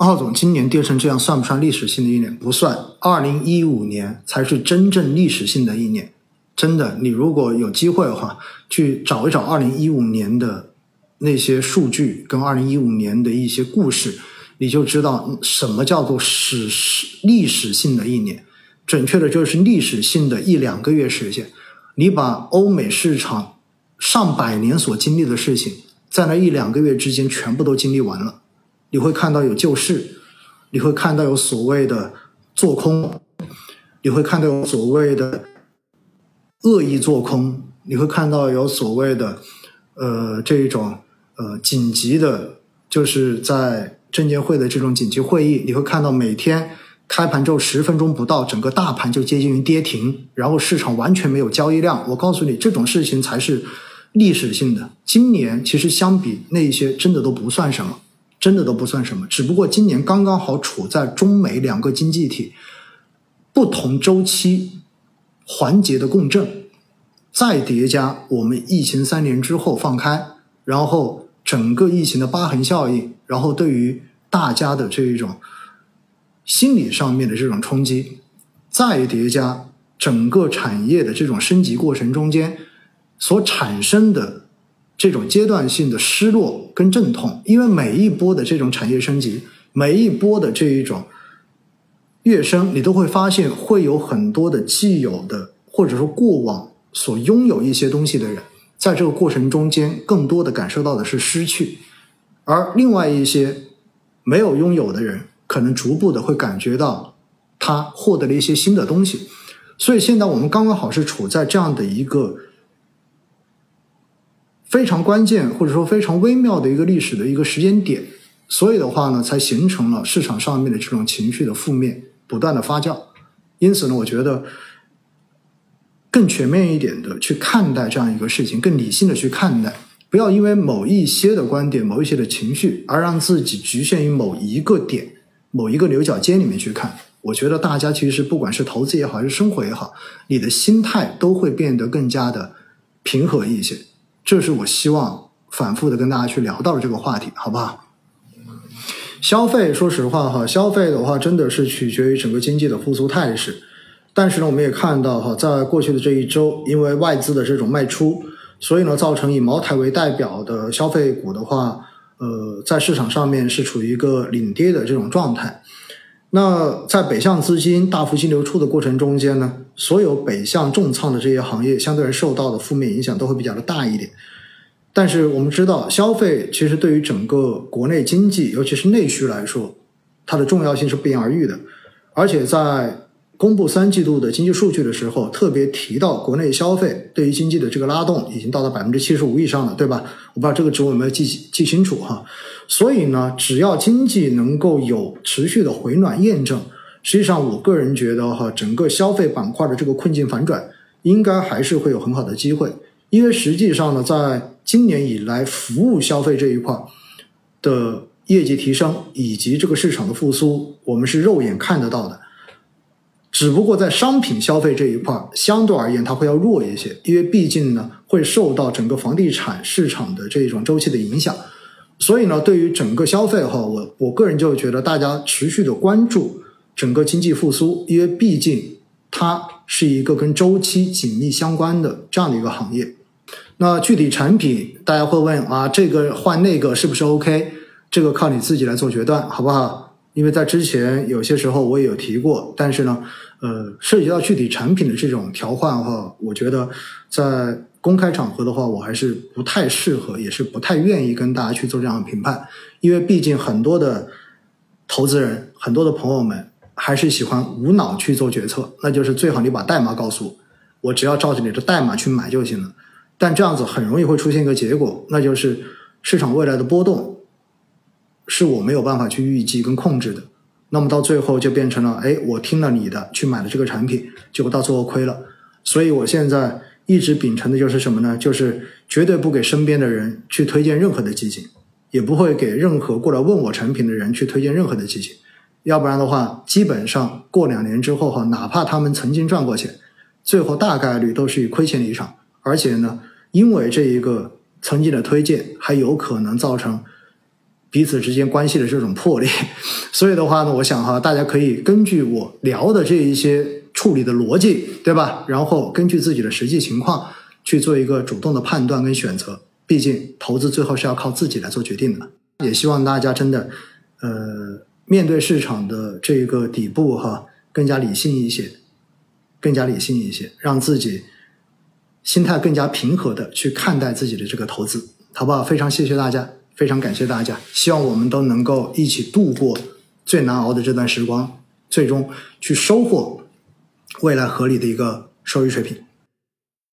奥总，今年跌成这样算不算历史性的一年？不算，二零一五年才是真正历史性的一年。真的，你如果有机会的话，去找一找二零一五年的那些数据跟二零一五年的一些故事，你就知道什么叫做史史历史性的一年。准确的就是历史性的一两个月时间，你把欧美市场上百年所经历的事情，在那一两个月之间全部都经历完了。你会看到有救市，你会看到有所谓的做空，你会看到有所谓的恶意做空，你会看到有所谓的呃这种呃紧急的，就是在证监会的这种紧急会议，你会看到每天开盘之后十分钟不到，整个大盘就接近于跌停，然后市场完全没有交易量。我告诉你，这种事情才是历史性的。今年其实相比那些真的都不算什么。真的都不算什么，只不过今年刚刚好处在中美两个经济体不同周期环节的共振，再叠加我们疫情三年之后放开，然后整个疫情的疤痕效应，然后对于大家的这一种心理上面的这种冲击，再叠加整个产业的这种升级过程中间所产生的。这种阶段性的失落跟阵痛，因为每一波的这种产业升级，每一波的这一种跃升，你都会发现会有很多的既有的或者说过往所拥有一些东西的人，在这个过程中间，更多的感受到的是失去，而另外一些没有拥有的人，可能逐步的会感觉到他获得了一些新的东西，所以现在我们刚刚好是处在这样的一个。非常关键或者说非常微妙的一个历史的一个时间点，所以的话呢，才形成了市场上面的这种情绪的负面不断的发酵。因此呢，我觉得更全面一点的去看待这样一个事情，更理性的去看待，不要因为某一些的观点、某一些的情绪而让自己局限于某一个点、某一个牛角尖里面去看。我觉得大家其实不管是投资也好，还是生活也好，你的心态都会变得更加的平和一些。这是我希望反复的跟大家去聊到的这个话题，好不好？消费，说实话哈，消费的话真的是取决于整个经济的复苏态势。但是呢，我们也看到哈，在过去的这一周，因为外资的这种卖出，所以呢，造成以茅台为代表的消费股的话，呃，在市场上面是处于一个领跌的这种状态。那在北向资金大幅净流出的过程中间呢，所有北向重仓的这些行业，相对而受到的负面影响都会比较的大一点。但是我们知道，消费其实对于整个国内经济，尤其是内需来说，它的重要性是不言而喻的，而且在。公布三季度的经济数据的时候，特别提到国内消费对于经济的这个拉动已经到达百分之七十五以上了，对吧？我不知道这个值我有没有记记清楚哈。所以呢，只要经济能够有持续的回暖验证，实际上我个人觉得哈，整个消费板块的这个困境反转，应该还是会有很好的机会。因为实际上呢，在今年以来，服务消费这一块的业绩提升以及这个市场的复苏，我们是肉眼看得到的。只不过在商品消费这一块，相对而言它会要弱一些，因为毕竟呢会受到整个房地产市场的这种周期的影响，所以呢对于整个消费哈，我我个人就觉得大家持续的关注整个经济复苏，因为毕竟它是一个跟周期紧密相关的这样的一个行业。那具体产品大家会问啊，这个换那个是不是 OK？这个靠你自己来做决断，好不好？因为在之前有些时候我也有提过，但是呢，呃，涉及到具体产品的这种调换的话，我觉得在公开场合的话，我还是不太适合，也是不太愿意跟大家去做这样的评判，因为毕竟很多的投资人、很多的朋友们还是喜欢无脑去做决策，那就是最好你把代码告诉我，我只要照着你的代码去买就行了。但这样子很容易会出现一个结果，那就是市场未来的波动。是我没有办法去预计跟控制的，那么到最后就变成了，哎，我听了你的去买了这个产品，结果到最后亏了。所以我现在一直秉承的就是什么呢？就是绝对不给身边的人去推荐任何的基金，也不会给任何过来问我产品的人去推荐任何的基金。要不然的话，基本上过两年之后哈，哪怕他们曾经赚过钱，最后大概率都是以亏钱离场。而且呢，因为这一个曾经的推荐，还有可能造成。彼此之间关系的这种破裂。所以的话呢，我想哈，大家可以根据我聊的这一些处理的逻辑，对吧？然后根据自己的实际情况去做一个主动的判断跟选择。毕竟投资最后是要靠自己来做决定的。也希望大家真的，呃，面对市场的这个底部哈，更加理性一些，更加理性一些，让自己心态更加平和的去看待自己的这个投资，好不好？非常谢谢大家，非常感谢大家，希望我们都能够一起度过最难熬的这段时光，最终去收获未来合理的一个收益水平。